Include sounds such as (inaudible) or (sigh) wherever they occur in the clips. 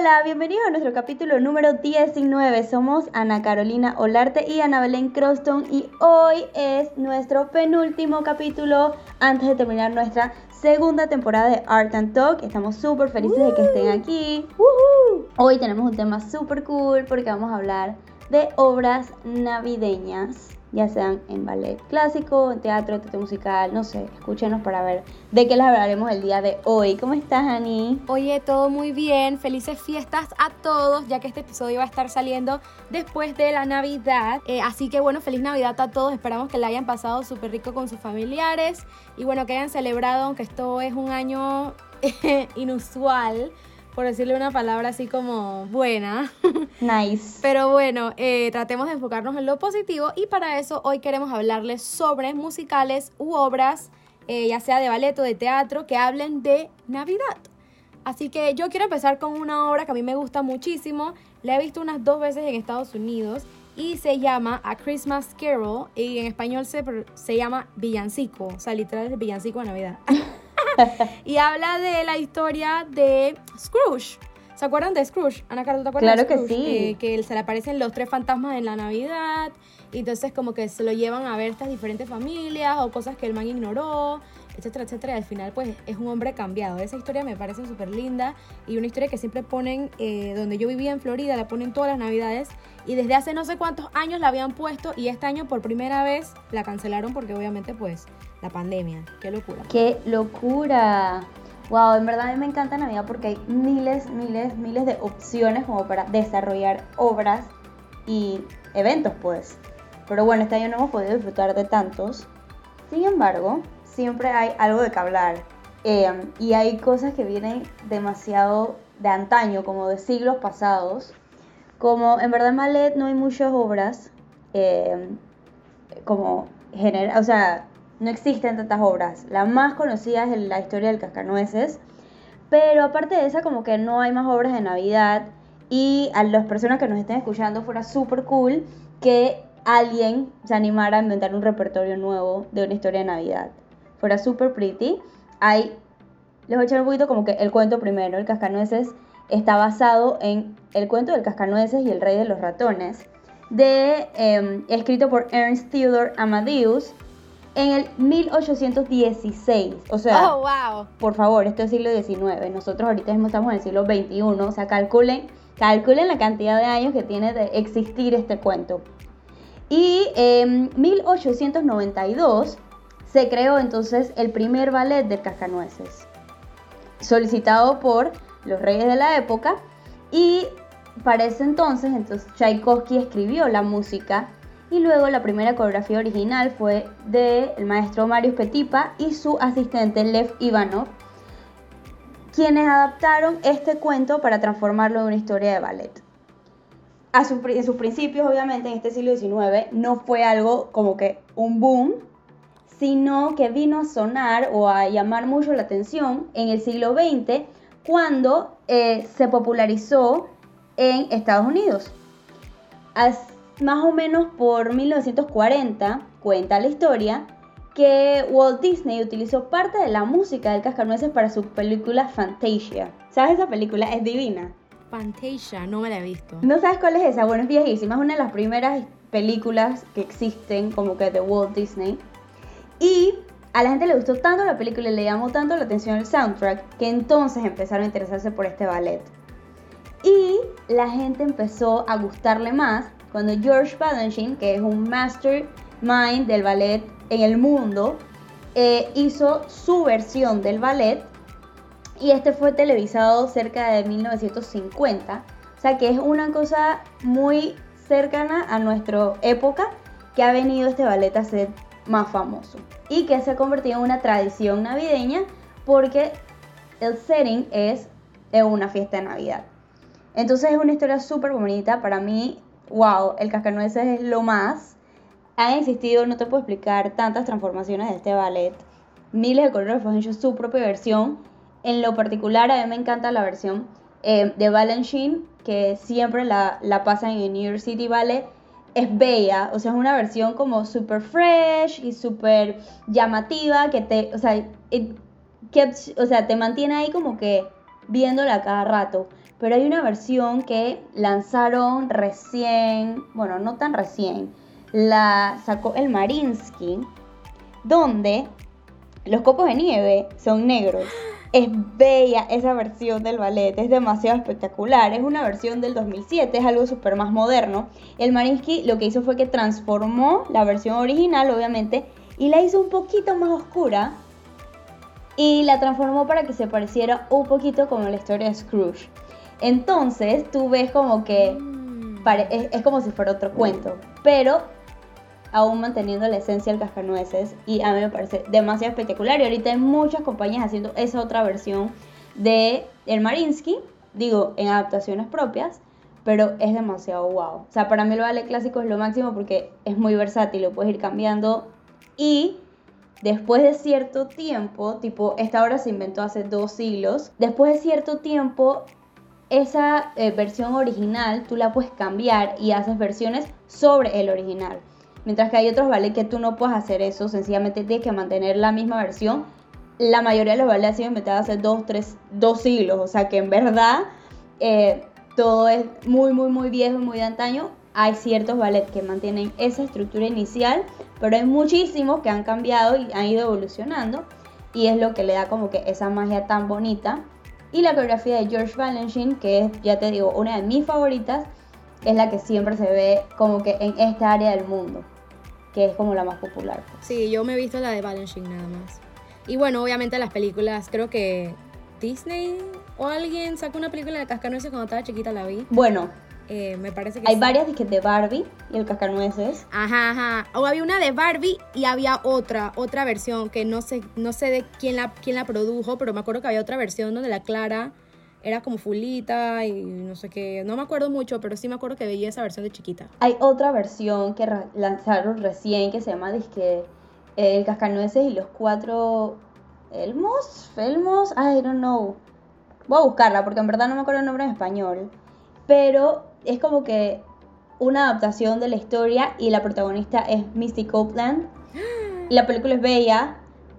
Hola, bienvenidos a nuestro capítulo número 19. Somos Ana Carolina Olarte y Ana Belén Croston y hoy es nuestro penúltimo capítulo antes de terminar nuestra segunda temporada de Art and Talk. Estamos súper felices de que estén aquí. Hoy tenemos un tema súper cool porque vamos a hablar de obras navideñas ya sean en ballet clásico, en teatro, teatro musical, no sé, escúchenos para ver de qué les hablaremos el día de hoy. ¿Cómo estás, Ani? Oye, todo muy bien, felices fiestas a todos, ya que este episodio va a estar saliendo después de la Navidad. Eh, así que bueno, feliz Navidad a todos, esperamos que la hayan pasado súper rico con sus familiares y bueno, que hayan celebrado, aunque esto es un año (laughs) inusual por decirle una palabra así como buena. (laughs) Nice. Pero bueno, eh, tratemos de enfocarnos en lo positivo y para eso hoy queremos hablarles sobre musicales u obras, eh, ya sea de ballet o de teatro, que hablen de Navidad. Así que yo quiero empezar con una obra que a mí me gusta muchísimo. La he visto unas dos veces en Estados Unidos y se llama A Christmas Carol y en español se, se llama Villancico, o sea, literal es Villancico de Navidad. (laughs) (laughs) y habla de la historia de Scrooge. ¿Se acuerdan de Scrooge? Ana Carlos, ¿te acuerdas claro de Scrooge? que sí. Eh, que se le aparecen los tres fantasmas en la Navidad. Y entonces como que se lo llevan a ver estas diferentes familias o cosas que el man ignoró, etcétera, etcétera. Y al final pues es un hombre cambiado. Esa historia me parece súper linda y una historia que siempre ponen, eh, donde yo vivía en Florida, la ponen todas las Navidades. Y desde hace no sé cuántos años la habían puesto y este año por primera vez la cancelaron porque obviamente pues la pandemia. Qué locura. Qué locura. Wow, en verdad a mí me encanta Navidad porque hay miles, miles, miles de opciones como para desarrollar obras y eventos, pues. Pero bueno, este año no hemos podido disfrutar de tantos. Sin embargo, siempre hay algo de que hablar. Eh, y hay cosas que vienen demasiado de antaño, como de siglos pasados. Como en verdad en Malet no hay muchas obras eh, como o sea, no existen tantas obras. La más conocida es la historia del cascanueces. Pero aparte de esa, como que no hay más obras de Navidad. Y a las personas que nos estén escuchando fuera súper cool que alguien se animara a inventar un repertorio nuevo de una historia de Navidad. Fuera súper pretty. Hay, les voy a echar un poquito como que el cuento primero. El cascanueces está basado en el cuento del cascanueces y el rey de los ratones. De, eh, escrito por Ernst Theodor Amadeus en el 1816. O sea, oh, wow. por favor, esto es siglo XIX. Nosotros ahorita mismo estamos en el siglo XXI. O sea, calculen, calculen la cantidad de años que tiene de existir este cuento. Y en 1892 se creó entonces el primer ballet de Cascanueces, solicitado por los reyes de la época. Y para ese entonces, entonces Tchaikovsky escribió la música y luego la primera coreografía original fue del el maestro Marius Petipa y su asistente Lev Ivanov, quienes adaptaron este cuento para transformarlo en una historia de ballet. A en sus principios, obviamente, en este siglo XIX, no fue algo como que un boom, sino que vino a sonar o a llamar mucho la atención en el siglo XX cuando eh, se popularizó en Estados Unidos. Más o menos por 1940, cuenta la historia, que Walt Disney utilizó parte de la música del Cascanueces para su película Fantasia. ¿Sabes esa película? Es divina. Fantasia, no me la he visto. ¿No sabes cuál es esa? Bueno, es viejísima, es una de las primeras películas que existen como que de Walt Disney. Y a la gente le gustó tanto la película y le llamó tanto la atención el soundtrack que entonces empezaron a interesarse por este ballet. Y la gente empezó a gustarle más cuando George Balanchine, que es un mastermind del ballet en el mundo, eh, hizo su versión del ballet y este fue televisado cerca de 1950. O sea que es una cosa muy cercana a nuestra época que ha venido este ballet a ser más famoso y que se ha convertido en una tradición navideña porque el setting es una fiesta de Navidad. Entonces es una historia súper bonita. Para mí wow, el cascanueces es lo más. Han existido, no te puedo explicar, tantas transformaciones de este ballet. Miles de coreógrafos han hecho su propia versión. En lo particular, a mí me encanta la versión eh, de Balanchine, que siempre la, la pasan en New York City Ballet. Es bella, o sea, es una versión como super fresh y súper llamativa, que te, o sea, o sea, te mantiene ahí como que viéndola cada rato. Pero hay una versión que lanzaron recién, bueno, no tan recién, la sacó el Marinsky, donde los copos de nieve son negros. Es bella esa versión del ballet, es demasiado espectacular. Es una versión del 2007, es algo súper más moderno. El Marinsky lo que hizo fue que transformó la versión original, obviamente, y la hizo un poquito más oscura y la transformó para que se pareciera un poquito como la historia de Scrooge. Entonces tú ves como que Mm. es como si fuera otro cuento, pero aún manteniendo la esencia del cascanueces y a mí me parece demasiado espectacular y ahorita hay muchas compañías haciendo esa otra versión de El Marinsky, digo, en adaptaciones propias, pero es demasiado wow. O sea, para mí el ballet clásico es lo máximo porque es muy versátil, lo puedes ir cambiando y después de cierto tiempo, tipo, esta obra se inventó hace dos siglos, después de cierto tiempo, esa eh, versión original tú la puedes cambiar y haces versiones sobre el original. Mientras que hay otros ballets que tú no puedes hacer eso, sencillamente tienes que mantener la misma versión. La mayoría de los ballets han sido inventados hace dos, tres, dos siglos, o sea que en verdad eh, todo es muy, muy, muy viejo y muy de antaño. Hay ciertos ballets que mantienen esa estructura inicial, pero hay muchísimos que han cambiado y han ido evolucionando y es lo que le da como que esa magia tan bonita. Y la coreografía de George Balanchine, que es, ya te digo, una de mis favoritas, es la que siempre se ve como que en esta área del mundo, que es como la más popular. Sí, yo me he visto la de Balanchine nada más. Y bueno, obviamente las películas, creo que Disney o alguien sacó una película de Cascanueces cuando estaba chiquita, la vi. Bueno, Eh, me parece que hay sí. varias disques de Barbie y el cascanueces. Ajá, ajá. O había una de Barbie y había otra, otra versión que no sé, no sé de quién la, quién la produjo, pero me acuerdo que había otra versión donde la Clara era como fulita y no sé qué. No me acuerdo mucho, pero sí me acuerdo que veía esa versión de chiquita. Hay otra versión que lanzaron recién que se llama disque eh, El Cascanueces y los cuatro Elmos, Felmos, I don't know. Voy a buscarla porque en verdad no me acuerdo el nombre en español. Pero es como que una adaptación de la historia y la protagonista es Misty Copeland. (gasps) La película es bella,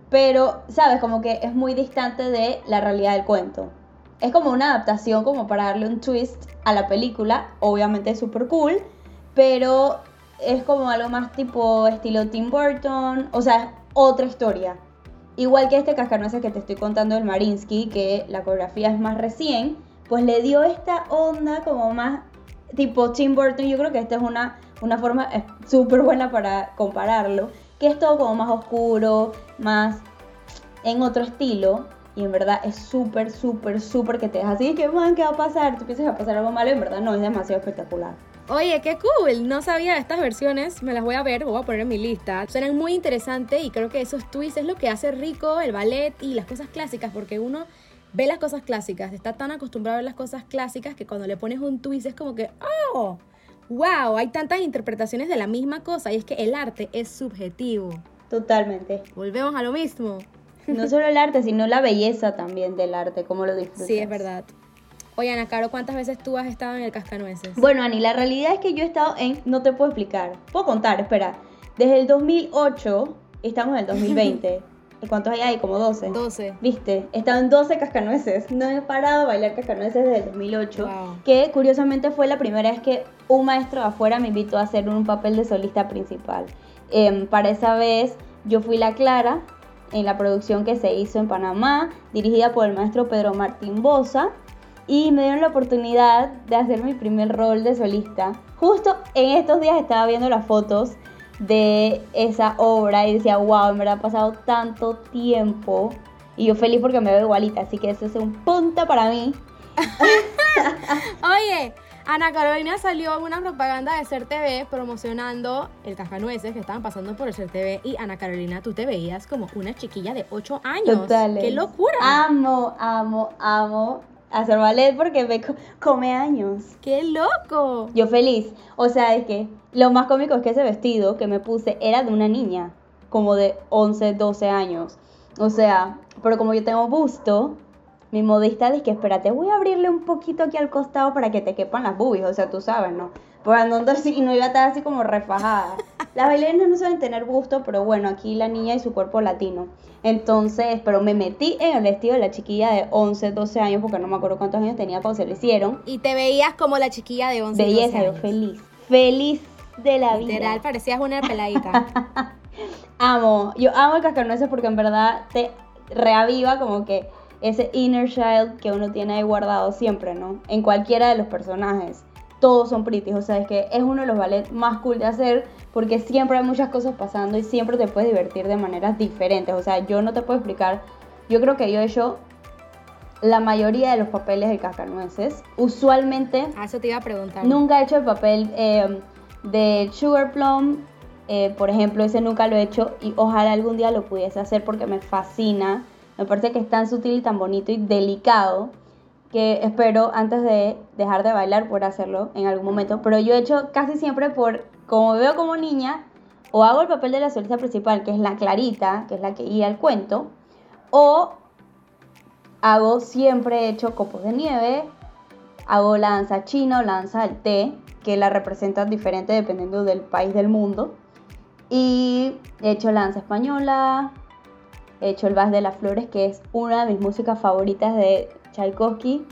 pero, ¿sabes? Como que es muy distante de la realidad del cuento. Es como una adaptación como para darle un twist a la película, obviamente es súper cool, pero es como algo más tipo estilo Tim Burton, o sea, es otra historia. Igual que este cascanueces que te estoy contando del Marinsky, que la coreografía es más recién, pues le dio esta onda como más tipo Tim Burton. Yo creo que esta es una, una forma eh, súper buena para compararlo, que es todo como más oscuro, más en otro estilo. Y en verdad es súper, súper, súper que te deja así, que man, ¿qué va a pasar? Tú piensas va a pasar algo malo en verdad no, es demasiado espectacular. Oye, qué cool. No sabía de estas versiones. Me las voy a ver, voy a poner en mi lista. Suenan muy interesantes y creo que esos twists es lo que hace rico el ballet y las cosas clásicas, porque uno ve las cosas clásicas, está tan acostumbrado a ver las cosas clásicas que cuando le pones un twist es como que, oh, wow, hay tantas interpretaciones de la misma cosa y es que el arte es subjetivo. Totalmente. Volvemos a lo mismo. No solo el arte, sino la belleza también del arte, cómo lo disfrutas. Sí, es verdad. Oye, Ana Caro, ¿cuántas veces tú has estado en el Cascanueces? Bueno, Ani, la realidad es que yo he estado en. No te puedo explicar. Puedo contar, espera. Desde el 2008, estamos en el 2020. (laughs) ¿Y cuántos hay ahí? Como 12. 12. Viste, he estado en 12 cascanueces. No he parado de bailar cascanueces desde el 2008. Wow. Que curiosamente fue la primera vez que un maestro de afuera me invitó a hacer un papel de solista principal. Em, para esa vez yo fui la Clara en la producción que se hizo en Panamá, dirigida por el maestro Pedro Martín Bosa. Y me dieron la oportunidad de hacer mi primer rol de solista. Justo en estos días estaba viendo las fotos de esa obra y decía, wow, me ha pasado tanto tiempo. Y yo feliz porque me veo igualita, así que eso es un punto para mí. (laughs) Oye, Ana Carolina salió en una propaganda de Ser TV promocionando el Cascanueces que estaban pasando por el Ser TV y Ana Carolina, tú te veías como una chiquilla de 8 años. Total. ¡Qué locura! Amo, amo, amo hacer ballet porque me co- come años. ¡Qué loco! Yo feliz. O sea, es que lo más cómico es que ese vestido que me puse era de una niña, como de 11, 12 años. O sea, pero como yo tengo busto, mi modista dice que espérate, voy a abrirle un poquito aquí al costado para que te quepan las boobies. O sea, tú sabes, ¿no? Pues no, así, y no iba a estar así como refajada. Las bailarinas no suelen tener gusto, pero bueno, aquí la niña y su cuerpo latino. Entonces, pero me metí en el vestido de la chiquilla de 11, 12 años, porque no me acuerdo cuántos años tenía cuando se lo hicieron. Y te veías como la chiquilla de 11 12 Belleza, yo años. feliz. Feliz de la Literal, vida. parecías una (laughs) peladita. Amo, yo amo el cascanueces porque en verdad te reaviva como que ese inner child que uno tiene ahí guardado siempre, ¿no? En cualquiera de los personajes. Todos son pretty, o sea, es que es uno de los ballets más cool de hacer porque siempre hay muchas cosas pasando y siempre te puedes divertir de maneras diferentes. O sea, yo no te puedo explicar, yo creo que yo he hecho la mayoría de los papeles de cascanueces. Usualmente A eso te iba a preguntar. Nunca he hecho el papel eh, de Sugar Plum, eh, por ejemplo, ese nunca lo he hecho y ojalá algún día lo pudiese hacer porque me fascina. Me parece que es tan sutil y tan bonito y delicado que espero antes de dejar de bailar poder hacerlo en algún momento. Pero yo he hecho casi siempre por, como veo como niña, o hago el papel de la solista principal, que es la Clarita, que es la que guía el cuento, o hago siempre he hecho copos de nieve, hago la danza china o la danza del té, que la representan diferente dependiendo del país del mundo. Y he hecho la danza española, he hecho el Vals de las Flores, que es una de mis músicas favoritas de Tchaikovsky.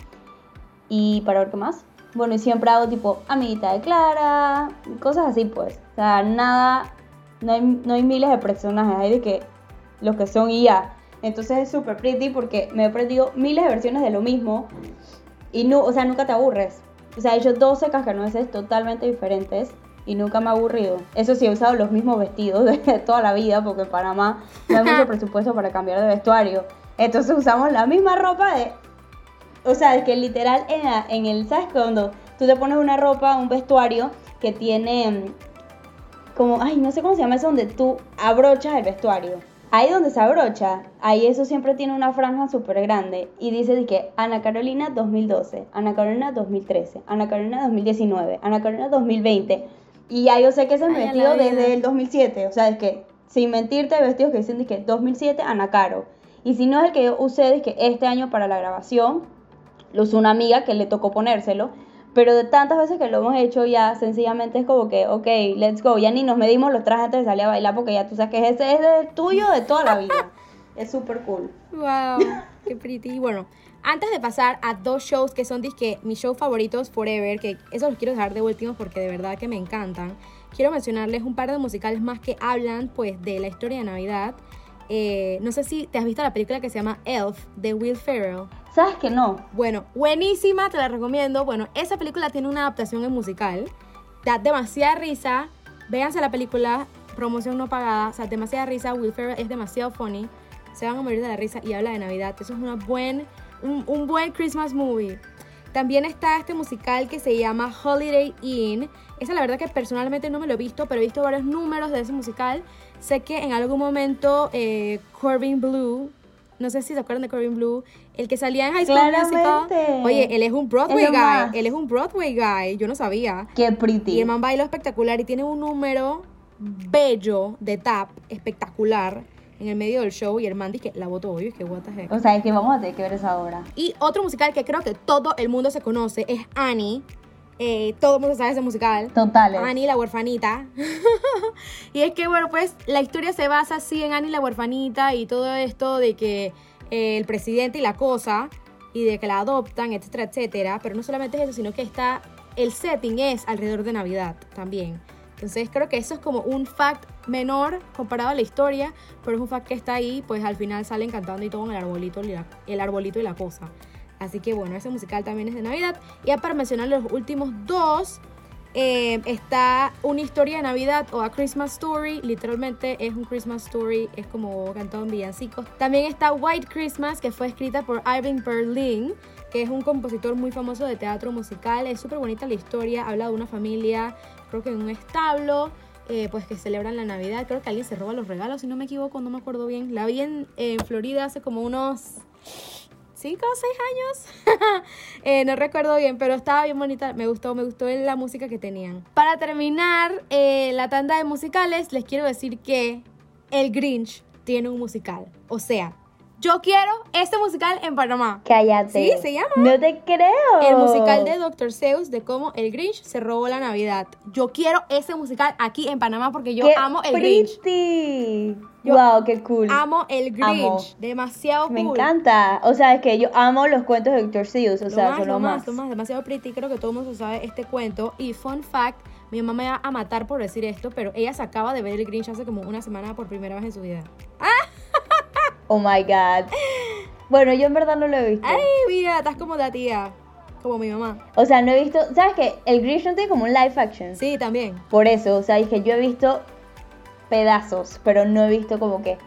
Y para ver qué más. Bueno, y siempre hago tipo amiguita de Clara, cosas así pues. O sea, nada, no hay, no hay miles de personajes, hay de que los que son ya. Entonces es súper pretty porque me he aprendido miles de versiones de lo mismo y no, o sea, nunca te aburres. O sea, he hecho 12 cascanueces totalmente diferentes y nunca me ha aburrido. Eso sí, he usado los mismos vestidos (laughs) de toda la vida porque en Panamá no hay mucho (laughs) presupuesto para cambiar de vestuario. Entonces usamos la misma ropa de... O sea, es que literal en, la- en el, ¿sabes? Cuando tú te pones una ropa, un vestuario que tiene mm, como, ay, no sé cómo se llama eso, donde tú abrochas el vestuario. Ahí donde se abrocha, ahí eso siempre tiene una franja súper grande. Y dice que Ana Carolina 2012, Ana Carolina 2013, Ana Carolina 2019, Ana Carolina 2020. Y ya yo sé que ese es mi vestido desde el 2007. O sea, es que, sin mentirte, hay vestidos que dicen que 2007 Ana Caro. Y si no es el que yo usé, es que este año para la grabación, lo una amiga que le tocó ponérselo. Pero de tantas veces que lo hemos hecho ya, sencillamente es como que, ok, let's go. Ya ni nos medimos los trajes antes de salir a bailar porque ya tú sabes que ese es el tuyo de toda la vida. (laughs) es súper cool. Wow, qué pretty. Y bueno, antes de pasar a dos shows que son disque mis shows favoritos forever, que eso los quiero dejar de últimos porque de verdad que me encantan, quiero mencionarles un par de musicales más que hablan pues de la historia de Navidad. Eh, no sé si te has visto la película que se llama Elf de Will Ferrell. ¿Sabes que no? Bueno, buenísima, te la recomiendo. Bueno, esa película tiene una adaptación en musical. Da demasiada risa. Véanse la película, promoción no pagada. O sea, demasiada risa. Will Ferrell es demasiado funny. Se van a morir de la risa y habla de Navidad. Eso es una buen, un, un buen Christmas movie. También está este musical que se llama Holiday Inn. Esa la verdad que personalmente no me lo he visto, pero he visto varios números de ese musical. Sé que en algún momento eh, Corbin Blue, no sé si se acuerdan de Corbin Blue, el que salía en High School Musical. Oye, él es un Broadway Es guy. más. Él es un Broadway guy. Yo no sabía. Qué Y pretty. el man bailó espectacular y tiene un número bello de tap espectacular en el medio del show. Y el man dice que la voto hoy, es que what the heck. O sea, es que vamos a tener que ver esa obra. Y otro musical que creo que todo el mundo se conoce es Annie. Eh, todo el mundo sabe ese musical. Totales. Annie la huerfanita. (laughs) y es que, bueno, pues la historia se basa así en Annie la huerfanita y todo esto de que eh, el presidente y la cosa y de que la adoptan, etcétera, etcétera. Pero no solamente es eso, sino que está, el setting es alrededor de Navidad también. Entonces creo que eso es como un fact menor comparado a la historia, pero es un fact que está ahí, pues al final salen cantando y todo en el arbolito, el arbolito y la cosa. Así que bueno, ese musical también es de Navidad. Y ya para mencionar los últimos dos, eh, está Una historia de Navidad o A Christmas Story. Literalmente es un Christmas Story, es como cantado en villancicos. También está White Christmas, que fue escrita por Irving Berlin, que es un compositor muy famoso de teatro musical. Es súper bonita la historia, habla de una familia, creo que en un establo. eh, pues que celebran la Navidad, creo que alguien se roba los regalos, si no me equivoco, no me acuerdo bien. La vi en Florida hace como unos 5 o 6 años. (laughs) Eh, no recuerdo bien, pero estaba bien bonita. Me gustó, me gustó la música que tenían. Para terminar eh, la tanda de musicales, les quiero decir que El Grinch tiene un musical. O sea, Yo quiero este musical en Panamá. Cállate. Sí, se llama. No te creo. El musical de Dr. Seuss de cómo el Grinch se robó la Navidad. Yo quiero ese musical aquí en Panamá porque yo ¡Qué amo el Grinch. pretty! Yo wow, qué cool. Amo el Grinch. Amo. Demasiado Me cool. encanta. O sea, es que yo amo los cuentos de Dr. Seuss. O Lo sea, más, son lo lo más, más. lo más, demasiado pretty. Creo que todo el mundo sabe este cuento. Y fun fact, mi mamá me va a matar por decir esto, pero ella se acaba de ver el Grinch hace como una semana por primera vez en su vida. Oh my god. Bueno, yo en verdad no lo he visto. Ay, mira, estás como la tía, como mi mamá. O sea, no he visto. ¿Sabes qué? El Grinch no tiene como un live action. Sí, también. Por eso, o sea, es que yo he visto pedazos, pero no he visto como que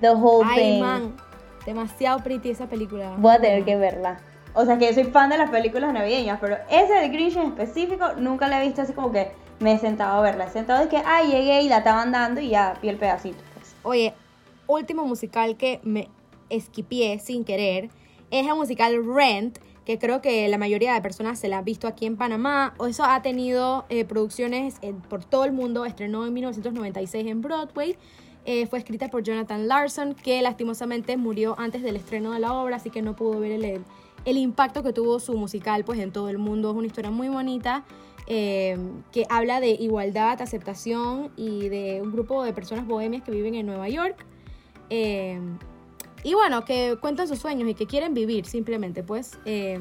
the whole Ay, thing. man, demasiado pretty esa película. Voy a tener que verla. O sea, que yo soy fan de las películas navideñas, pero ese del Grinch en específico nunca la he visto así como que me he sentado a verla. He sentado de que, ay, llegué y la estaban dando y ya vi el pedacito. pues. Oye, último musical que me esquipié sin querer es el musical Rent, que creo que la mayoría de personas se la han visto aquí en Panamá. Eso ha tenido eh, producciones en- por todo el mundo. Estrenó en 1996 en Broadway. Eh, fue escrita por Jonathan Larson, que lastimosamente murió antes del estreno de la obra, así que no pudo ver el, el impacto que tuvo su musical pues, en todo el mundo. Es una historia muy bonita eh, que habla de igualdad, aceptación y de un grupo de personas bohemias que viven en Nueva York. Eh, y bueno, que cuentan sus sueños y que quieren vivir simplemente, pues. eh,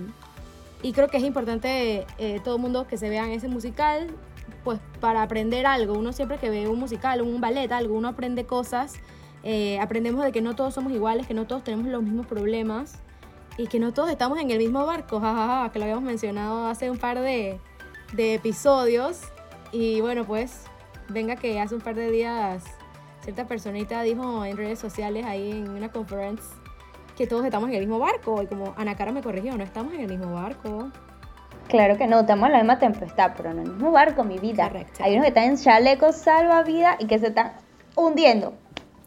y creo que es importante eh, todo el mundo que se vean ese musical, pues para aprender algo. Uno siempre que ve un musical, un ballet, algo, uno aprende cosas. eh, aprendemos de que no todos somos iguales, que no todos tenemos los mismos problemas y que no todos estamos en el mismo barco, jajaja, que lo habíamos mencionado hace un par de, de episodios. Y bueno, pues venga que hace un par de días cierta personita dijo en redes sociales ahí en una conference que todos estamos en el mismo barco y como Ana Cara me corrigió, no estamos en el mismo barco. Claro que no, estamos en la misma tempestad, pero en el mismo barco, mi vida. Correcto. Hay unos que están en chalecos salvavidas y que se están hundiendo.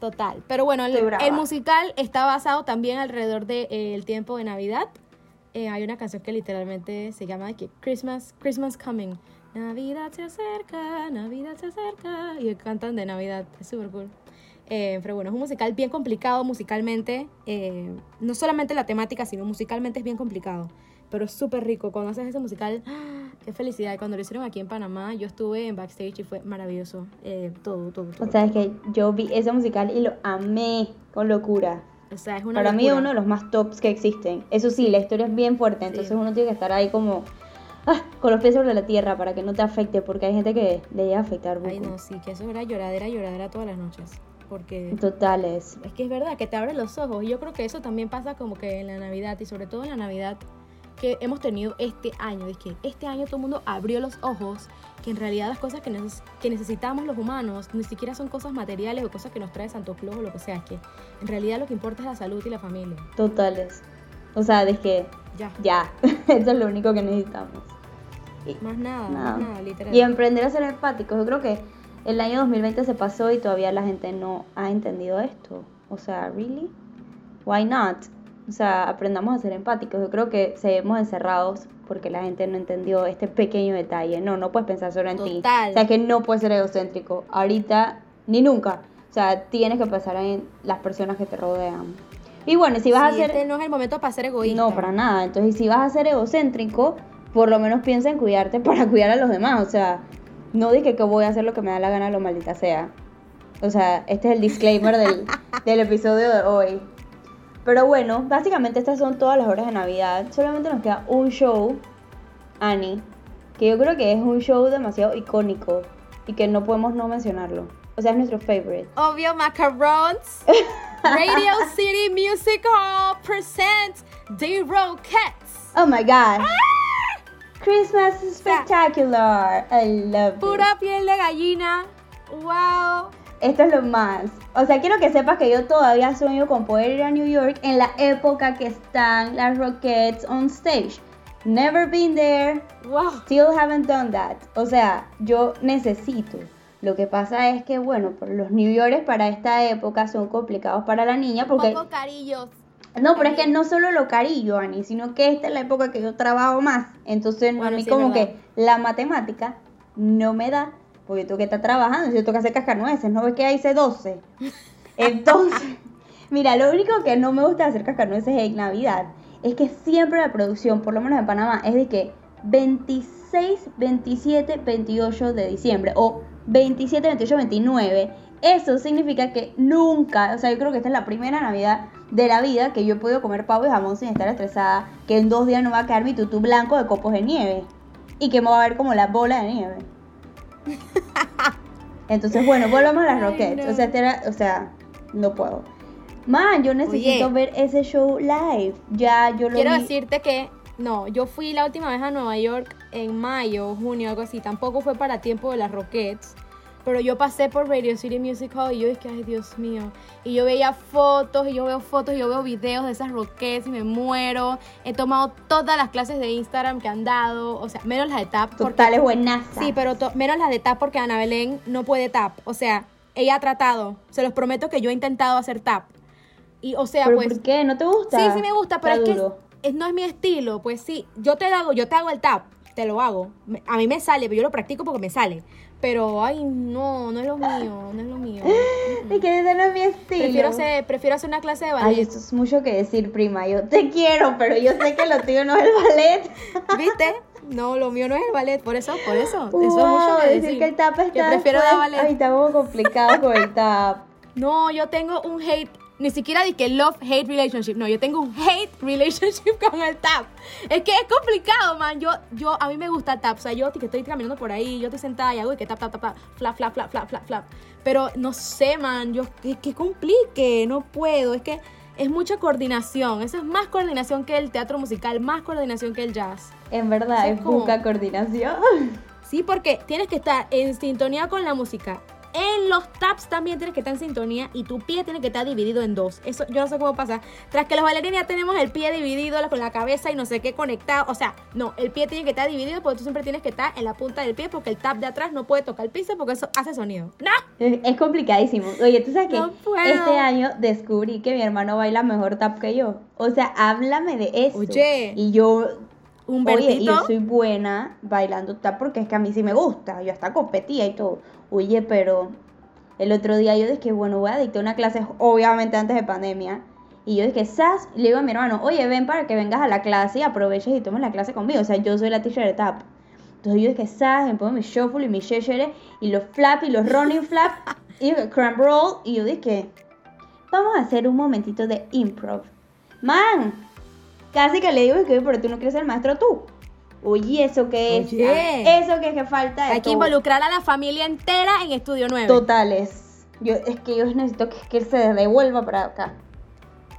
Total. Pero bueno, el, el musical está basado también alrededor del tiempo de Navidad. Eh, hay una canción que literalmente se llama de que Christmas, Christmas Coming. Navidad se acerca, Navidad se acerca. Y cantan de Navidad. Es súper cool. Eh, pero bueno, es un musical bien complicado musicalmente. eh, no solamente la temática, sino musicalmente es bien complicado. Pero es súper rico. Cuando haces ese musical, ¡ah! qué felicidad. Cuando lo hicieron aquí en Panamá, yo estuve en backstage y fue maravilloso. Eh, todo, todo, todo. O sea, es que yo vi ese musical y lo amé con locura. O sea, es una Para mí es locura. uno de los más tops que existen. Eso sí, la historia es bien fuerte, entonces Sí. uno tiene que estar ahí como (laughs) con los pies sobre la tierra para que no te afecte, porque hay gente que le llega a afectar Ay, mucho. no, sí, que eso era lloradera, lloradera todas las noches. Porque Totales. es que es verdad que te abre los ojos. Y yo creo que eso también pasa como que en la Navidad y sobre todo en la Navidad que hemos tenido este año. Es que este año todo el mundo abrió los ojos que en realidad las cosas que, neces- que necesitamos los humanos ni siquiera son cosas materiales o cosas que nos trae Santo Claus o lo que sea. Es que en realidad lo que importa es la salud y la familia. Totales. O sea, es que Ya. ya, (laughs) eso es lo único que necesitamos. Más nada, Nada. más nada, literal. Y emprender a ser empáticos. Yo creo que el año 2020 se pasó y todavía la gente no ha entendido esto. O sea, ¿really? Why not? O sea, aprendamos a ser empáticos. Yo creo que seguimos encerrados porque la gente no entendió este pequeño detalle. No, no puedes pensar solo en ti. O sea, que no puedes ser egocéntrico. Ahorita ni nunca. O sea, tienes que pensar en las personas que te rodean. Y bueno, si vas a Sí, ser... este no es el momento para ser egoísta. No, para nada. Entonces, si vas a ser egocéntrico, por lo menos piensa en cuidarte (laughs) para cuidar a los demás. O sea, no dije que voy a hacer lo que me da la gana, lo maldita sea. O sea, este es el disclaimer del, (laughs) del episodio de hoy. Pero bueno, básicamente estas son todas las horas de Navidad. Solamente nos queda un show, Annie, que yo creo que es un show demasiado icónico y que no podemos no mencionarlo. O sea, es nuestro favorite. Obvio Macarons. (laughs) Radio City Music Hall presents The Rockets. Oh my god. Christmas Spectacular. I love it. Pura piel de gallina. Wow. Esto es lo más. O sea, quiero que sepas que yo todavía sueño con poder ir a New York en la época que están las Rockets on stage. Never been there, Wow. still haven't done that. O sea, yo necesito. Lo que pasa es que, bueno, los New Yorkers para esta época son complicados para la niña porque... Poco carillos. No, pero es que no solo lo carillo, Ani, sino que esta es la época que yo trabajo más. Entonces, Bueno, a mí sí, como que la matemática no me da, porque tengo que estar trabajando, yo tengo que hacer cascanueces, ¿no ves que hice 12? (laughs) Entonces, Mira, lo único que no me gusta hacer cascanueces en Navidad es que siempre la producción, por lo menos en Panamá, es de que 26, 27, 28 de diciembre o 27, 28, 29. Eso significa que nunca, o sea, yo creo que esta es la primera Navidad de la vida que yo he podido comer pavo y jamón sin estar estresada, que en dos días no va a quedar mi tutú blanco de copos de nieve y que me va a ver como la bola de nieve. (laughs) Entonces, bueno, volvamos a las Rockets. no. O sea, este o sea, no puedo. Man, yo necesito Oye. ver ese show live. Ya, yo lo Quiero vi. decirte que no, yo fui la última vez a Nueva York en mayo, junio, algo así. Tampoco fue para tiempo de las Rockets. Pero yo pasé por Radio City Music Hall y yo dije, ay Dios mío. Y yo veía fotos y yo veo fotos y yo veo videos de esas Rockets y me muero. He tomado todas las clases de Instagram que han dado, o sea, menos las de TAP. Totales buenas. Sí, pero menos las de tap porque Ana Belén no puede tap. O sea, ella ha tratado. Se los prometo que yo he intentado hacer tap. Y, o sea, ¿Pero pues. por qué? ¿No te gusta? Sí, sí me gusta, pero Está es duro. que no es mi estilo. Pues sí, yo te hago, yo te hago el tap, te lo hago. A mí me sale, pero yo lo practico porque me sale. Pero, ay, no, no es lo mío, no es lo mío. (gasps) Es que ese no es mi estilo. Prefiero hacer, prefiero hacer una clase de Ay, ballet. esto es mucho que decir, prima. Yo te quiero, pero yo sé que lo tuyo no es el ballet. (laughs) ¿Viste? No, lo mío no es el ballet, por eso, por eso. eso es Wow, mucho que decir, decir. que el tap está Que prefiero dar ballet. Ay, está como complicado con el tap. (laughs) No, yo tengo un hate, ni siquiera de que love-hate relationship. No, yo tengo un hate relationship (laughs) con el tap. Es que es complicado, man. Yo, yo, a mí me gusta el tap. O sea, yo que estoy caminando por ahí, yo estoy sentada y hago y que tap, tap, tap, tap, flap, flap, flap, flap, flap, flap. Pero no sé, man, yo, que, que complique, no puedo. Es que es mucha coordinación. Eso es más coordinación que el teatro musical, más coordinación que el jazz. En verdad, Eso es es como- poca coordinación. Sí, porque tienes que estar en sintonía con la música. En los taps también tienes que estar en sintonía y tu pie tiene que estar dividido en dos. Eso yo no sé cómo pasa. Tras que los bailarines ya tenemos el pie dividido con la cabeza y no sé qué conectado. O sea, no, el pie tiene que estar dividido porque tú siempre tienes que estar en la punta del pie porque el tap de atrás no puede tocar el piso porque eso hace sonido. ¡No! Es, complicadísimo. Oye, ¿tú sabes que No este año descubrí que mi hermano baila mejor tap que yo? O sea, háblame de eso. Oye. Y yo, Un oye, y yo soy buena bailando tap porque es que a mí sí me gusta. Yo hasta competía y todo. Oye, pero el otro día yo dije, bueno, voy a dictar una clase, obviamente antes de pandemia. Y yo dije, Sas, le digo a mi hermano, oye, ven para que vengas a la clase y aproveches y tomes la clase conmigo. O sea, yo soy la teacher de tap. Entonces yo dije, Sas, me pongo mi shuffle y mi shishere y los flap y los running flap (laughs) y crumb roll. Y yo dije, vamos a hacer un momentito de improv. Man, casi que le digo que pero tú no quieres ser maestro tú. Oye, ¿eso qué es? Oye. Eso que es que falta de Hay que involucrar a la familia entera en Estudio 9. Totales. Yo, es que yo necesito que, que se devuelva para acá.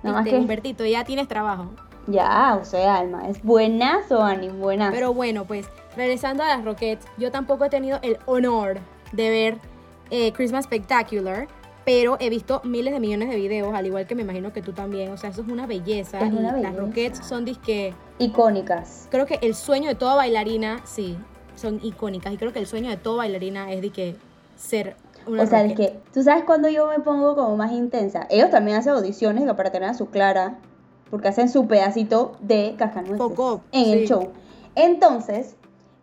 Nada más Viste, que... Humbertito, ya tienes trabajo. Ya, o sea, Alma, es buenazo, Ani, buenazo. Pero bueno, pues regresando a las Rockets, yo tampoco he tenido el honor de ver eh, Christmas Spectacular, pero he visto miles de millones de videos, al igual que me imagino que tú también. O sea, eso es una belleza. Es y una las belleza. Rockets son disque. Icónicas. Creo que el sueño de toda bailarina, sí, son icónicas. Y creo que el sueño de toda bailarina es de que ser una o sea, es que, ¿tú sabes cuando yo me pongo como más intensa? Ellos también hacen audiciones para tener a su clara, porque hacen su pedacito de cascanueces en el sí. show. Entonces,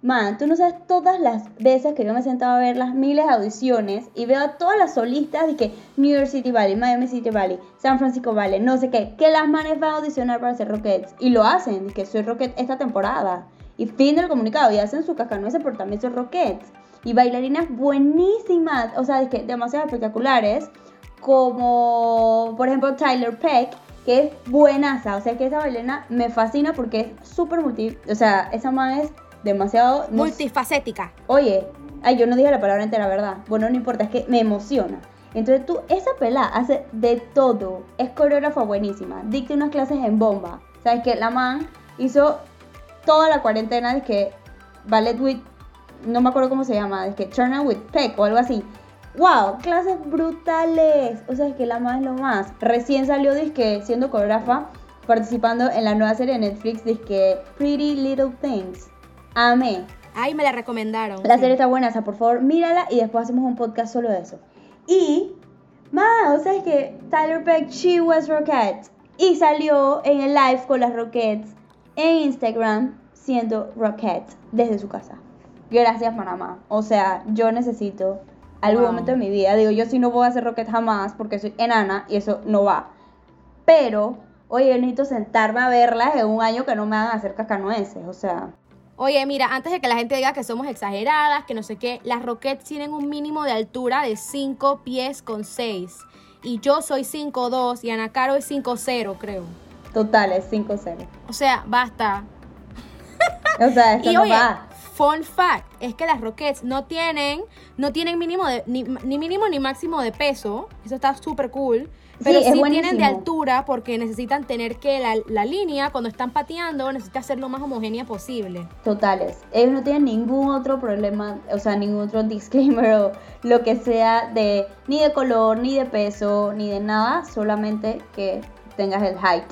man, tú no sabes todas las veces que yo me he sentado a ver las miles de audiciones y veo a todas las solistas de que New York City Valley, Miami City Valley, San Francisco Valley, no sé qué, que las manes van a audicionar para ser Rockets y lo hacen, que soy Rocket esta temporada. Y fin del comunicado, y hacen su cascanueces, pero también soy Rockets. Y bailarinas buenísimas, o sea, de que demasiado espectaculares, como por ejemplo Tyler Peck, que es buenaza, o sea que esa bailarina me fascina porque es súper multi, o sea, esa man es demasiado... no Multifacética. Oye, ay, yo no dije la palabra entera, ¿verdad? Bueno, no importa, es que me emociona. Entonces tú, esa pelá hace de todo, es coreógrafa buenísima, dicta unas clases en bomba. ¿Sabes que La man hizo toda la cuarentena de que ballet with, no me acuerdo cómo se llama, de que turn with peck o algo así. ¡Wow! Clases brutales. O sea, es que la man es lo más. Recién salió que siendo coreógrafa, participando en la nueva serie de Netflix, que Pretty Little Things. Amé. Ay, me la recomendaron. La serie está buena, o sea, por favor, mírala y después hacemos un podcast solo de eso. Y, más, o sea, es que Tyler Peck, She Was Rockette. Y salió en el live con las Rockettes en Instagram siendo Rockette desde su casa. Gracias, Panamá. O sea, yo necesito algún Wow. momento de mi vida. Digo, yo sí no voy a hacer Rockette jamás porque soy enana y eso no va. pero, oye, yo necesito sentarme a verlas en un año que no me hagan hacer cascanueces, o sea. Oye, mira, antes de que la gente diga que somos exageradas, que no sé qué, las Rockets tienen un mínimo de altura de 5 pies con 6. Y yo soy 5'2 y Ana Caro es 5'0, creo. Total, es 5-0. O sea, basta. (laughs) O sea, esto Y no oye, va. fun fact, es que las Rockets no tienen, no tienen mínimo de, ni, ni mínimo ni máximo de peso. Eso está súper cool. Pero Sí, sí, tienen de altura porque necesitan tener que la, la línea, cuando están pateando, necesita ser lo más homogénea posible. Totales. Ellos no tienen ningún otro problema, o sea, ningún otro (laughs) disclaimer o lo que sea de ni de color, ni de peso, ni de nada, solamente que tengas el height.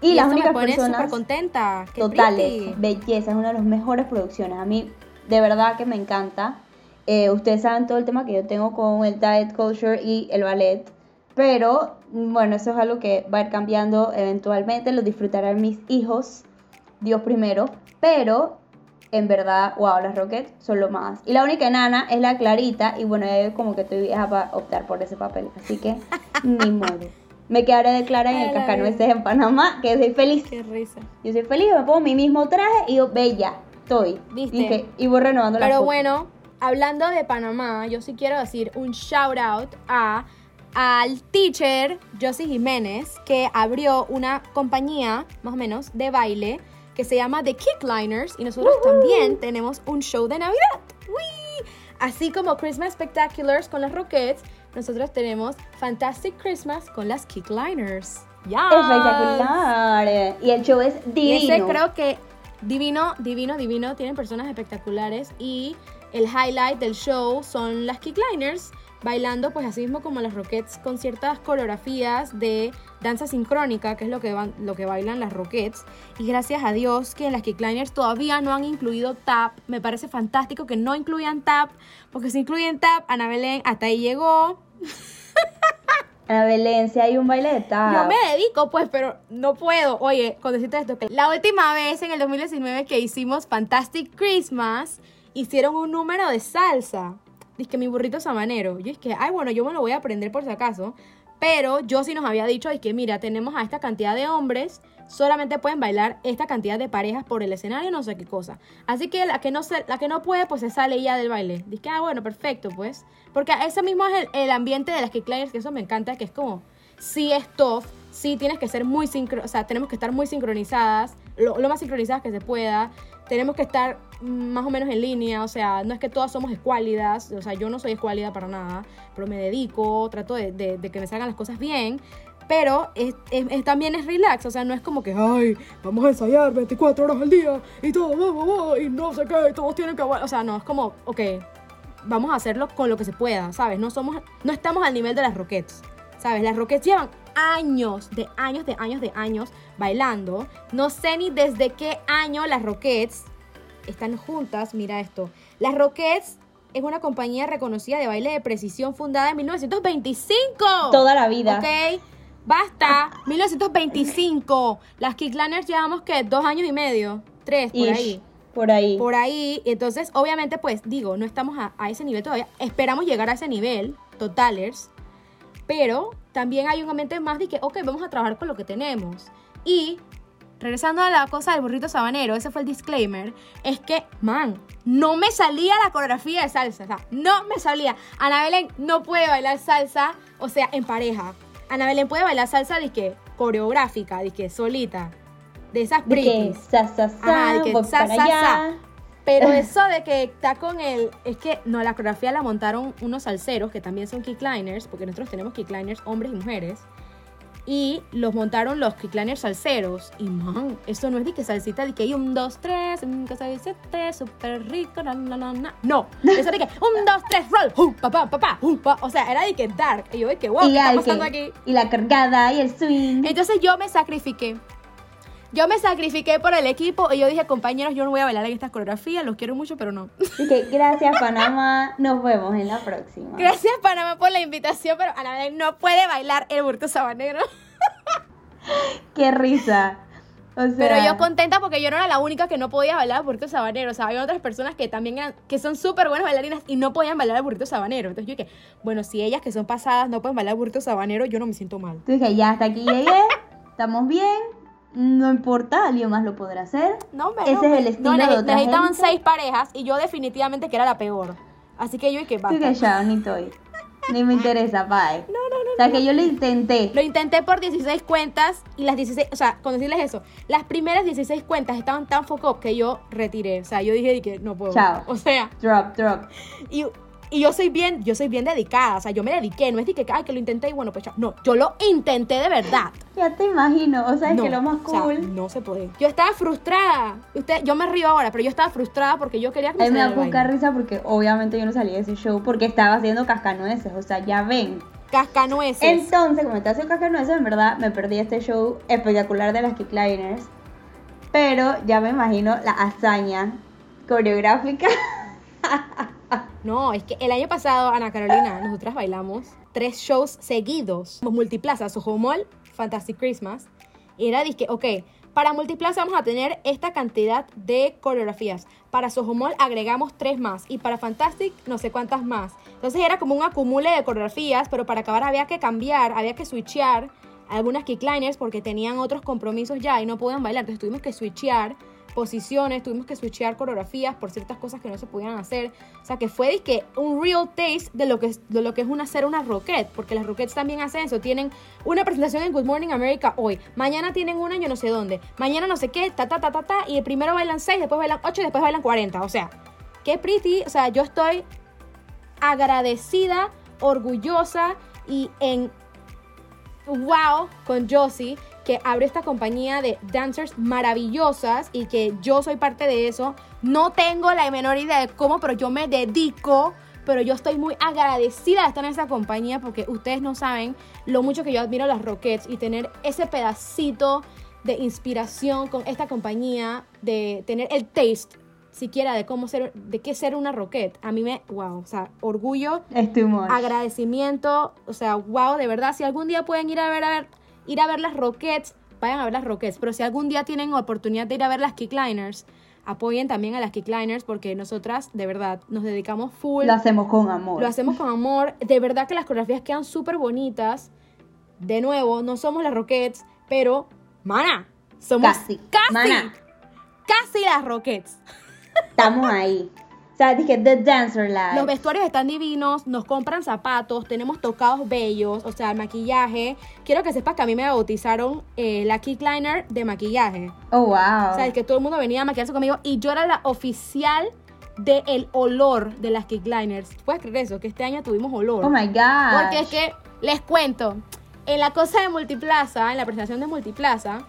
Y, Y, las eso únicas me personas contenta. Qué totales, pretty. belleza, es una de las mejores producciones. A mí, de verdad que me encanta. Eh, ustedes saben todo el tema que yo tengo con el diet culture y el ballet. Pero, mm, bueno, eso es algo que va a ir cambiando eventualmente. Lo disfrutarán mis hijos, Dios primero. Pero, en verdad, wow, las Rockets son lo más. Y la única enana es la Clarita. Y bueno, ya yo como que estoy vieja para optar por ese papel. Así que, ni (laughs) modo. Me quedaré de Clara en Ay, el cascanueces en Panamá, que soy feliz. Qué risa. Yo soy feliz, me pongo mi mismo traje y yo, bella, estoy. ¿Viste? Dije, y voy renovando la Pero bueno, hablando de Panamá, yo sí quiero decir un shout out a al teacher Josie Jiménez que abrió una compañía más o menos de baile que se llama The Kickliners y nosotros también tenemos un show de Navidad. ¡Wii! Así como Christmas Spectaculars con las Rockets, nosotros tenemos Fantastic Christmas con las Kickliners. ¡Ya! Espectacular. Y el show es Y divino. ese creo que divino, divino, divino. Tienen personas espectaculares. Y el highlight del show son las Kickliners bailando, pues así mismo como las Rockets, con ciertas coreografías de danza sincrónica, que es lo que, van, lo que bailan las Rockets. Y gracias a Dios que en las Kickliners todavía no han incluido tap. Me parece fantástico que no incluyan tap, porque si incluyen tap, Ana Belén hasta ahí llegó. Ana Belén, si hay un baile de tap. Yo me dedico, pues, pero no puedo. Oye, con decirte esto, que la última vez en el 2019 que hicimos Fantastic Christmas, hicieron un número de salsa. Dice que mi burrito sabanero. Yo es que, ay, bueno, yo me lo voy a aprender por si acaso. Pero yo sí nos había dicho, es que mira, tenemos a esta cantidad de hombres, solamente pueden bailar esta cantidad de parejas por el escenario, no sé qué cosa. Así que la que no, se, la que no puede, pues se sale ya del baile. Dice ah, bueno, perfecto, pues. Porque ese mismo es el, el ambiente de las Kickliners, que eso me encanta, que es como, sí es tough, sí tienes que ser muy sincro, o sea, tenemos que estar muy sincronizadas, lo, lo más sincronizadas que se pueda. Tenemos que estar más o menos en línea, o sea, no es que todas somos escuálidas, o sea, yo no soy escuálida para nada, pero me dedico, trato de, de- de que me salgan las cosas bien, pero es, es- es- también es relax, o sea, no es como que, ay, vamos a ensayar 24 horas al día y todo, va, y no sé qué, y todos tienen que, o sea, no, es como, ok, vamos a hacerlo con lo que se pueda, ¿sabes? No somos, no estamos al nivel de las Rockets, ¿sabes? Las Rockets llevan años, de años, de años, de años bailando. No sé ni desde qué año las Rockets están juntas. Mira esto. Las Rockets es una compañía reconocida de baile de precisión fundada en 1925. Toda la vida. Ok, basta. (laughs) 1925. Las Kickliners llevamos que dos años y medio, tres por Ish, ahí Por ahí. por ahí. Entonces, obviamente, pues digo, no estamos a, a ese nivel todavía. Esperamos llegar a ese nivel, totalers. Pero también hay un ambiente más de que, ok, vamos a trabajar con lo que tenemos. Y regresando a la cosa del burrito sabanero, ese fue el disclaimer, es que, man, no me salía la coreografía de salsa. O sea, no me salía. Ana Belén no puede bailar salsa, o sea, en pareja. Ana Belén puede bailar salsa de que coreográfica, solita. De esas britis. sa, sa, sa, Ajá, de que sa. Pero (laughs) eso de que está con el. Es que no, la coreografía la montaron unos salseros que también son kickliners, porque nosotros tenemos kickliners hombres y mujeres. Y los montaron los kickliners salseros. Y man, eso no es de que salsita de que hay un, dos, tres, dos, seis, siete, súper rico, na, na, na, na. No, eso de que un, (laughs) dos, tres, roll, hum, papá, papá, hum, pa. O sea, era de que dark. Y yo de que, wow, ¿qué está pasando que- aquí? y la cargada y el swing. Entonces yo me sacrifiqué. Yo me sacrifiqué por el equipo y yo dije, compañeros, yo no voy a bailar en estas coreografías, los quiero mucho, pero no. Que gracias Panamá, nos vemos en la próxima. Gracias Panamá por la invitación, pero Ana Belén no puede bailar el burrito sabanero. (laughs) Qué risa. O sea, Pero yo contenta porque yo no era la única que no podía bailar el burrito sabanero. O sea, había otras personas que también eran, que son súper buenas bailarinas y no podían bailar el burrito sabanero. Entonces yo dije, bueno, si ellas que son pasadas no pueden bailar el burrito sabanero, yo no me siento mal. Tú dije, ya hasta aquí llegué, estamos bien, no importa, alguien más lo podrá hacer. No, me Ese no, es me- el estilo de otra Necesitaban gente. seis parejas y yo definitivamente que era la peor. Así que yo y que basta. callado, ni estoy. Ni me interesa, bye. No, no, no. O sea, que yo lo intenté. Lo intenté por 16 cuentas y las 16, o sea, con decirles eso, las primeras 16 cuentas estaban tan up que yo retiré. O sea, yo dije que no puedo. Chao. O sea, Drop, drop. y, y yo soy bien, yo soy bien dedicada. O sea, yo me dediqué, no es de que, ay, que lo intenté y bueno, pues chao. No, yo lo intenté de verdad. Ya te imagino. O sea, es no, que lo más o sea, cool. no se puede. Yo estaba frustrada. Usted, yo me río ahora, pero yo estaba frustrada porque yo quería que A mí me da poca risa porque obviamente yo no salí de ese show porque estaba haciendo cascanueces. O sea, ya ven. Cascanueces. Entonces, como estaba haciendo cascanueces, en verdad me perdí este show espectacular de las Kickliners. Pero ya me imagino la hazaña coreográfica. (laughs) No, es que el año pasado, Ana Carolina, nosotras bailamos tres shows seguidos. Multiplaza, Soho Mall, Fantastic Christmas. Y era disque, ok, para Multiplaza vamos a tener esta cantidad de coreografías. Para Soho Mall agregamos tres más. Y para Fantastic, no sé cuántas más. Entonces era como un acumule de coreografías, pero para acabar había que cambiar, había que switchear algunas kickliners porque tenían otros compromisos ya y no podían bailar. Entonces tuvimos que switchear posiciones, tuvimos que switchear coreografías por ciertas cosas que no se podían hacer. O sea, que fue que un real taste de lo que es, de lo que es una, hacer una Rocket, porque las Rockets también hacen eso. Tienen una presentación en Good Morning America hoy, mañana tienen una yo no sé dónde, mañana no sé qué, ta, ta, ta, ta, ta, y primero bailan 6, después bailan 8 y después bailan 40. O sea, qué pretty. O sea, yo estoy agradecida, orgullosa y en wow con Josie que abre esta compañía de dancers maravillosas y que yo soy parte de eso. No tengo la menor idea de cómo, pero yo me dedico. Pero yo estoy muy agradecida de estar en esa compañía porque ustedes no saben lo mucho que yo admiro a las Rockets y tener ese pedacito de inspiración con esta compañía, de tener el taste siquiera de cómo ser, de qué ser una Rocket. A mí me, wow, o sea, orgullo agradecimiento, o sea, wow, de verdad, si algún día pueden ir a ver, a ver, ir a ver las Rockets, vayan a ver las Rockets, pero si algún día tienen oportunidad de ir a ver las Kickliners, apoyen también a las Kickliners porque nosotras, de verdad, nos dedicamos full, Lo hacemos con amor. lo hacemos con amor, de verdad que las coreografías quedan súper bonitas, de nuevo, no somos las Rockets, pero, mana, somos Casi, casi, mana. casi las Rockets. Estamos ahí. O sea, dije The Dancer Live. Los vestuarios están divinos, nos compran zapatos, tenemos tocados bellos, o sea, el maquillaje. Quiero que sepas que a mí me bautizaron eh, la Kickliner de maquillaje. Oh, wow. O sea, es que todo el mundo venía a maquillarse conmigo y yo era la oficial del olor de las Kickliners. ¿Puedes creer eso? Que este año tuvimos olor. oh my God. Porque es que, les cuento, en la cosa de Multiplaza, en la presentación de Multiplaza,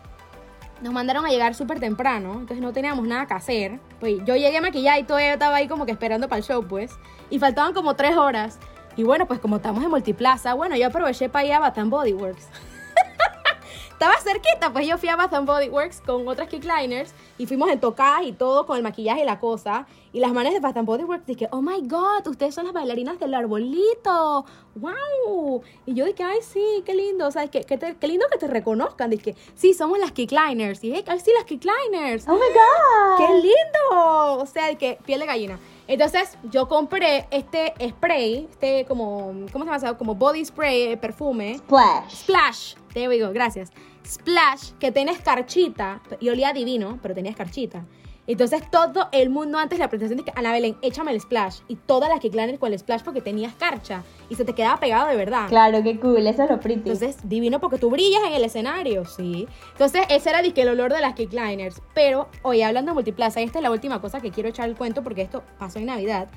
nos mandaron a llegar súper temprano, entonces no teníamos nada que hacer. Pues yo llegué maquillada y todavía estaba ahí como que esperando para el show, pues. Y faltaban como tres horas. Y bueno, pues como estamos en Multiplaza, bueno, yo aproveché para ir a Bath and Body Works. (laughs) Estaba cerquita, pues yo fui a Bath Body Works con otras kickliners y fuimos en tocadas y todo con el maquillaje y la cosa. Y las manes de Bath and Body Works dije, oh my god, ustedes son las bailarinas del arbolito. ¡Wow! Y yo dije, ay, sí, qué lindo. O sea, que, que te- qué lindo que te reconozcan. Dije, sí, somos las kickliners. Y dije, ay, sí, las kickliners. Oh my God. ¡Qué lindo! O sea, que piel de gallina. Entonces, yo compré este spray, este como, ¿cómo se llama? Como body spray, eh, perfume. Splash. Splash, te digo, gracias. Splash, que tiene escarchita, y olía divino, pero tenía escarchita. Entonces todo el mundo antes de la presentación dice, Ana Belén, échame el splash. Y todas las que clanes con el splash porque tenía escarcha. Y se te quedaba pegado de verdad. Claro, qué cool. Eso es lo pretty. Entonces, divino porque tú brillas en el escenario, sí. Entonces, ese era el olor de las kickliners. Pero, hoy hablando de multiplaza, y esta es la última cosa que quiero echar el cuento porque esto pasó en Navidad.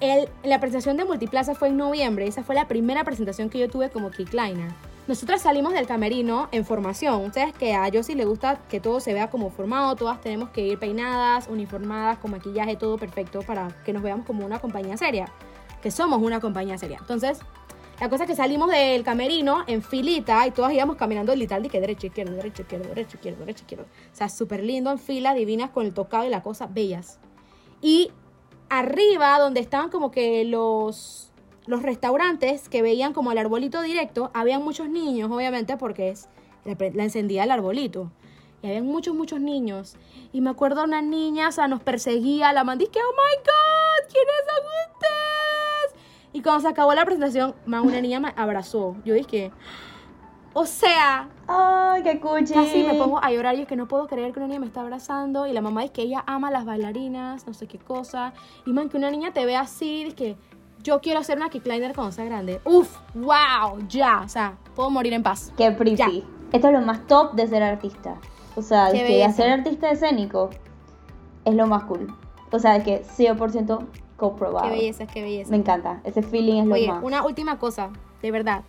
El- la presentación de multiplaza fue en noviembre. Esa fue la primera presentación que yo tuve como kickliner. Nosotras salimos del camerino en formación. Ustedes que a Josie le gusta que todo se vea como formado. Todas tenemos que ir peinadas, uniformadas, con maquillaje, todo perfecto para que nos veamos como una compañía seria. Que somos una compañía seria. Entonces, la cosa es que salimos del camerino en filita y todas íbamos caminando literal de que derecha, izquierda, derecha, izquierda, derecha, izquierda, derecha, izquierda. O sea, súper lindo en fila, divinas con el tocado y la cosa, bellas. Y arriba, donde estaban como que los, los restaurantes que veían como el arbolito directo, habían muchos niños, obviamente, porque es la, encendía el arbolito. Y habían muchos, muchos niños. Y me acuerdo una niña, o sea, nos perseguía, la mandé, que, oh my god, ¿quiénes son ustedes? Y cuando se acabó la presentación, una niña me abrazó. Yo dije, O sea, Ay, qué cuchi. casi me pongo a llorar y es que no puedo creer que una niña me está abrazando y la mamá dice que ella ama a las bailarinas, no sé qué cosa. Y man, que una niña te ve así, dice que yo quiero ser una kickliner cuando sea grande. Uf, wow, ya, o sea, puedo morir en paz. Qué pretty. Ya. Esto es lo más top de ser artista. O sea, de que hacer artista escénico es lo más cool. O sea, de que 100% comprobado. Qué belleza, qué belleza. Me encanta. Ese feeling es lo Oye, más. una última cosa, de verdad.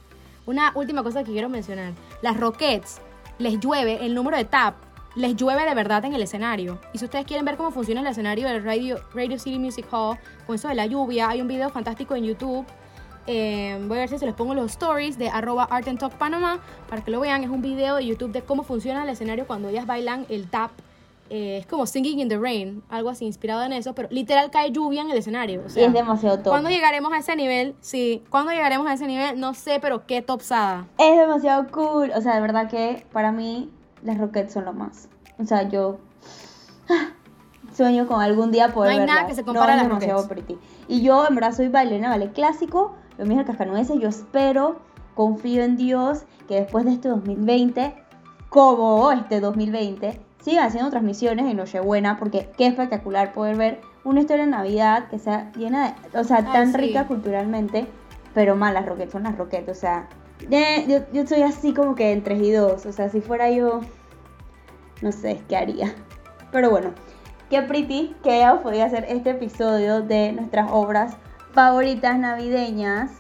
Una última cosa que quiero mencionar. Las Rockets les llueve el número de tap, les llueve de verdad en el escenario. Y si ustedes quieren ver cómo funciona el escenario del Radio, Radio City Music Hall, con eso de la lluvia, hay un video fantástico en YouTube. Eh, voy a ver si se les pongo los stories de arroba Art and Talk Panamá para que lo vean. Es un video de YouTube de cómo funciona el escenario cuando ellas bailan el tap. Eh, es como Singing in the Rain, algo así inspirado en eso, pero literal cae lluvia en el escenario. O y sea, es demasiado top. ¿Cuándo llegaremos a ese nivel? Sí, ¿cuándo llegaremos a ese nivel? No sé, pero qué topsada. Es demasiado cool. O sea, de verdad que para mí las Rockets son lo más. O sea, yo (sighs) sueño con algún día poder No hay nada verlas. que se compare No, a las demasiado Rockets. pretty. Y yo en verdad soy bailarina ballet clásico. Lo mismo el cascanueces. Yo espero, confío en Dios que después de este 2020, como este 2020, sigan haciendo transmisiones en Nochebuena porque qué espectacular poder ver una historia de Navidad que sea llena de, o sea, Ay, tan sí. rica culturalmente, pero más las Rockets son las Rockets, o sea, yo, yo soy así como que entre y dos, o sea, si fuera yo, no sé qué haría. Pero bueno, qué pretty que hayamos podido hacer este episodio de nuestras obras favoritas navideñas.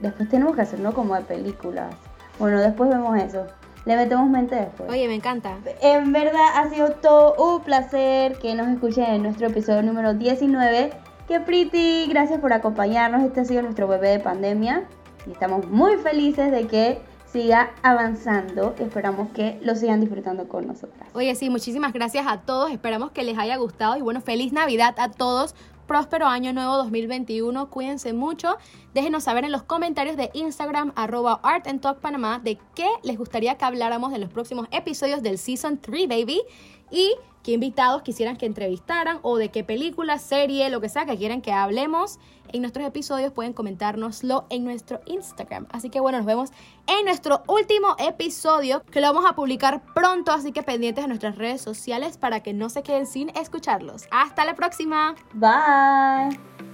Después tenemos que hacerlo como de películas. Bueno, después vemos eso. Le metemos mente después. Oye, me encanta. En verdad ha sido todo un placer que nos escuchen en nuestro episodio número 19. Qué pretty, gracias por acompañarnos. Este ha sido nuestro bebé de pandemia y estamos muy felices de que siga avanzando. Esperamos que lo sigan disfrutando con nosotras. Oye, sí, muchísimas gracias a todos. Esperamos que les haya gustado. Y bueno, feliz Navidad a todos. Próspero año nuevo 2021. Cuídense mucho. Déjenos saber en los comentarios de Instagram, arroba Art de qué les gustaría que habláramos en los próximos episodios del Season 3, baby. Y qué invitados quisieran que entrevistaran o de qué película, serie, lo que sea que quieran que hablemos en nuestros episodios, pueden comentárnoslo en nuestro Instagram. Así que bueno, nos vemos en nuestro último episodio que lo vamos a publicar pronto, así que pendientes de nuestras redes sociales para que no se queden sin escucharlos. Hasta la próxima. Bye.